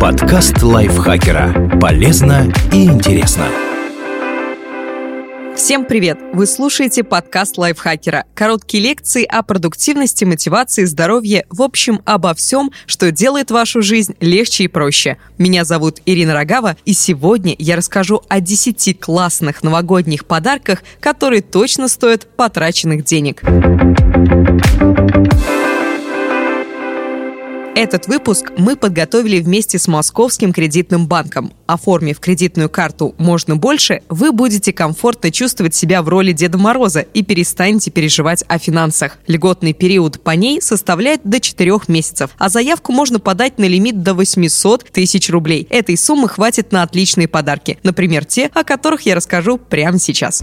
Подкаст лайфхакера. Полезно и интересно. Всем привет! Вы слушаете подкаст лайфхакера. Короткие лекции о продуктивности, мотивации, здоровье, в общем, обо всем, что делает вашу жизнь легче и проще. Меня зовут Ирина Рогава, и сегодня я расскажу о 10 классных новогодних подарках, которые точно стоят потраченных денег. Этот выпуск мы подготовили вместе с Московским кредитным банком. Оформив кредитную карту «Можно больше», вы будете комфортно чувствовать себя в роли Деда Мороза и перестанете переживать о финансах. Льготный период по ней составляет до 4 месяцев, а заявку можно подать на лимит до 800 тысяч рублей. Этой суммы хватит на отличные подарки. Например, те, о которых я расскажу прямо сейчас.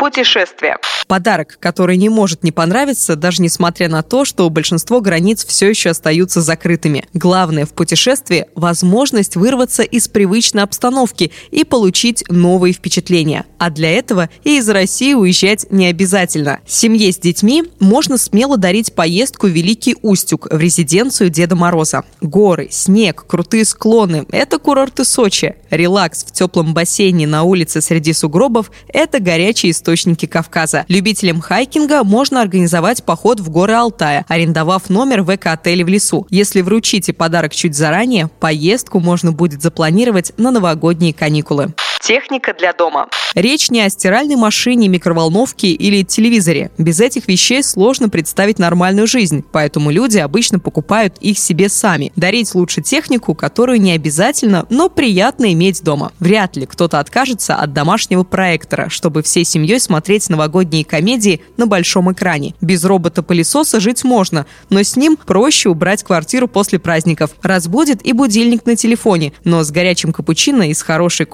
Путешествие. Подарок, который не может не понравиться, даже несмотря на то, что большинство границ все еще остаются закрытыми. Главное в путешествии – возможность вырваться из привычной обстановки и получить новые впечатления. А для этого и из России уезжать не обязательно. Семье с детьми можно смело дарить поездку в Великий Устюг, в резиденцию Деда Мороза. Горы, снег, крутые склоны – это курорты Сочи. Релакс в теплом бассейне на улице среди сугробов – это горячие истории источники Кавказа. Любителям хайкинга можно организовать поход в горы Алтая, арендовав номер в эко-отеле в лесу. Если вручите подарок чуть заранее, поездку можно будет запланировать на новогодние каникулы. Техника для дома. Речь не о стиральной машине, микроволновке или телевизоре. Без этих вещей сложно представить нормальную жизнь, поэтому люди обычно покупают их себе сами. Дарить лучше технику, которую не обязательно, но приятно иметь дома. Вряд ли кто-то откажется от домашнего проектора, чтобы всей семьей смотреть новогодние комедии на большом экране. Без робота-пылесоса жить можно, но с ним проще убрать квартиру после праздников. Разбудит и будильник на телефоне, но с горячим капучино из хорошей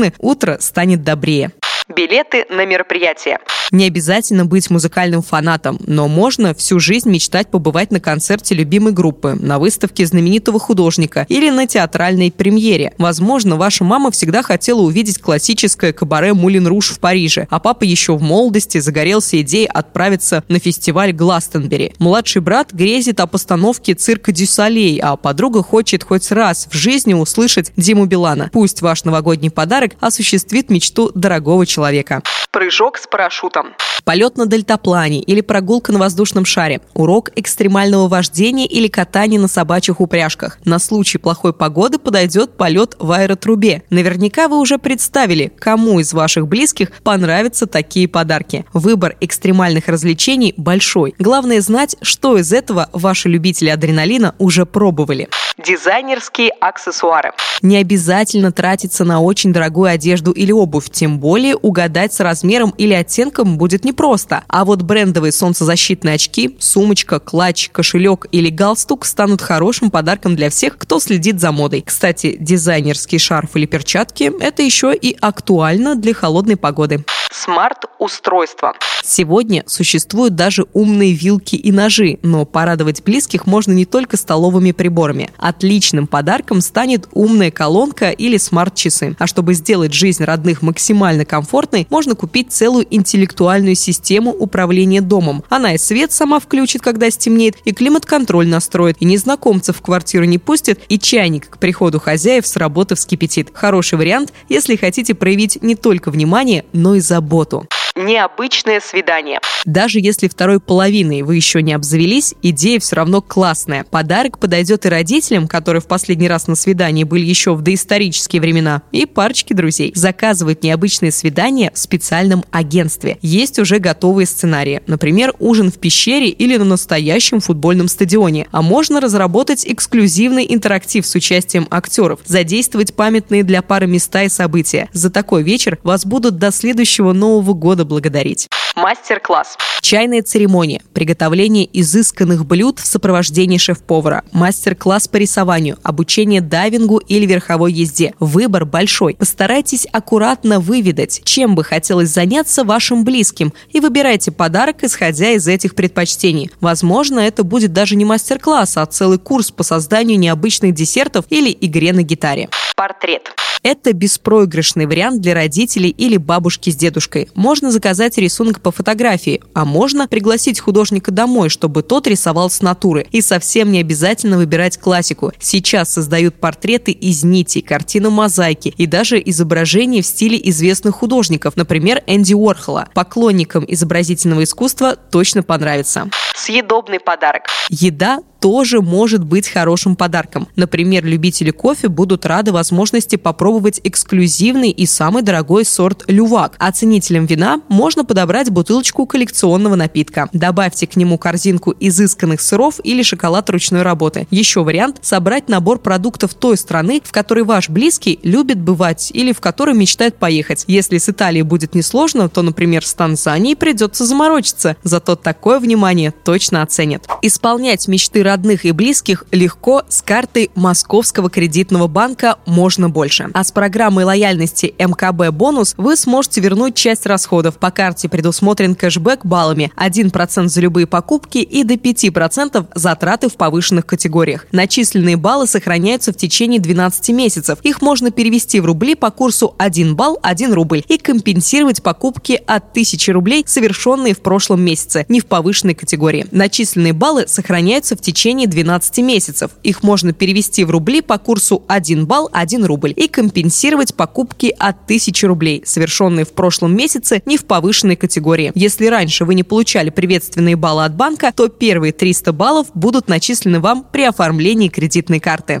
кофемашины утро станет добрее. Билеты на мероприятие. Не обязательно быть музыкальным фанатом, но можно всю жизнь мечтать побывать на концерте любимой группы, на выставке знаменитого художника или на театральной премьере. Возможно, ваша мама всегда хотела увидеть классическое кабаре Мулин Руш в Париже, а папа еще в молодости загорелся идеей отправиться на фестиваль Гластенбери. Младший брат грезит о постановке цирка Дюсалей, а подруга хочет хоть раз в жизни услышать Диму Билана. Пусть ваш новогодний подарок осуществит мечту дорогого человека человека. Прыжок с парашютом. Полет на дельтаплане или прогулка на воздушном шаре. Урок экстремального вождения или катания на собачьих упряжках. На случай плохой погоды подойдет полет в аэротрубе. Наверняка вы уже представили, кому из ваших близких понравятся такие подарки. Выбор экстремальных развлечений большой. Главное знать, что из этого ваши любители адреналина уже пробовали. Дизайнерские аксессуары. Не обязательно тратиться на очень дорогую одежду или обувь, тем более угадать с размером или оттенком будет непросто. А вот брендовые солнцезащитные очки, сумочка, клатч, кошелек или галстук станут хорошим подарком для всех, кто следит за модой. Кстати, дизайнерский шарф или перчатки – это еще и актуально для холодной погоды смарт-устройства. Сегодня существуют даже умные вилки и ножи, но порадовать близких можно не только столовыми приборами. Отличным подарком станет умная колонка или смарт-часы. А чтобы сделать жизнь родных максимально комфортной, можно купить целую интеллектуальную систему управления домом. Она и свет сама включит, когда стемнеет, и климат-контроль настроит, и незнакомцев в квартиру не пустит, и чайник к приходу хозяев с работы вскипятит. Хороший вариант, если хотите проявить не только внимание, но и заботу заботу необычное свидание. Даже если второй половиной вы еще не обзавелись, идея все равно классная. Подарок подойдет и родителям, которые в последний раз на свидании были еще в доисторические времена, и парочке друзей. Заказывать необычные свидания в специальном агентстве. Есть уже готовые сценарии. Например, ужин в пещере или на настоящем футбольном стадионе. А можно разработать эксклюзивный интерактив с участием актеров, задействовать памятные для пары места и события. За такой вечер вас будут до следующего Нового года благодарить. Мастер-класс. Чайная церемония. Приготовление изысканных блюд в сопровождении шеф-повара. Мастер-класс по рисованию. Обучение дайвингу или верховой езде. Выбор большой. Постарайтесь аккуратно выведать, чем бы хотелось заняться вашим близким. И выбирайте подарок, исходя из этих предпочтений. Возможно, это будет даже не мастер-класс, а целый курс по созданию необычных десертов или игре на гитаре. Портрет. Это беспроигрышный вариант для родителей или бабушки с дедушкой. Можно заказать рисунок по фотографии, а можно пригласить художника домой, чтобы тот рисовал с натуры. И совсем не обязательно выбирать классику. Сейчас создают портреты из нитей, картины мозаики и даже изображения в стиле известных художников, например, Энди Уорхола. Поклонникам изобразительного искусства точно понравится. Съедобный подарок. Еда тоже может быть хорошим подарком. Например, любители кофе будут рады возможности попробовать эксклюзивный и самый дорогой сорт лювак. А ценителям вина можно подобрать бутылочку коллекционного напитка. Добавьте к нему корзинку изысканных сыров или шоколад ручной работы. Еще вариант – собрать набор продуктов той страны, в которой ваш близкий любит бывать или в которой мечтает поехать. Если с Италией будет несложно, то, например, с Танзанией придется заморочиться. Зато такое внимание точно оценят. Исполнять мечты родных и близких легко с картой Московского кредитного банка «Можно больше». А с программой лояльности МКБ «Бонус» вы сможете вернуть часть расходов. По карте предусмотрен кэшбэк баллами 1% за любые покупки и до 5% затраты в повышенных категориях. Начисленные баллы сохраняются в течение 12 месяцев. Их можно перевести в рубли по курсу 1 балл 1 рубль и компенсировать покупки от 1000 рублей, совершенные в прошлом месяце, не в повышенной категории. Начисленные баллы сохраняются в течение 12 месяцев. Их можно перевести в рубли по курсу 1 балл 1 рубль и компенсировать покупки от 1000 рублей, совершенные в прошлом месяце не в повышенной категории. Если раньше вы не получали приветственные баллы от банка, то первые 300 баллов будут начислены вам при оформлении кредитной карты.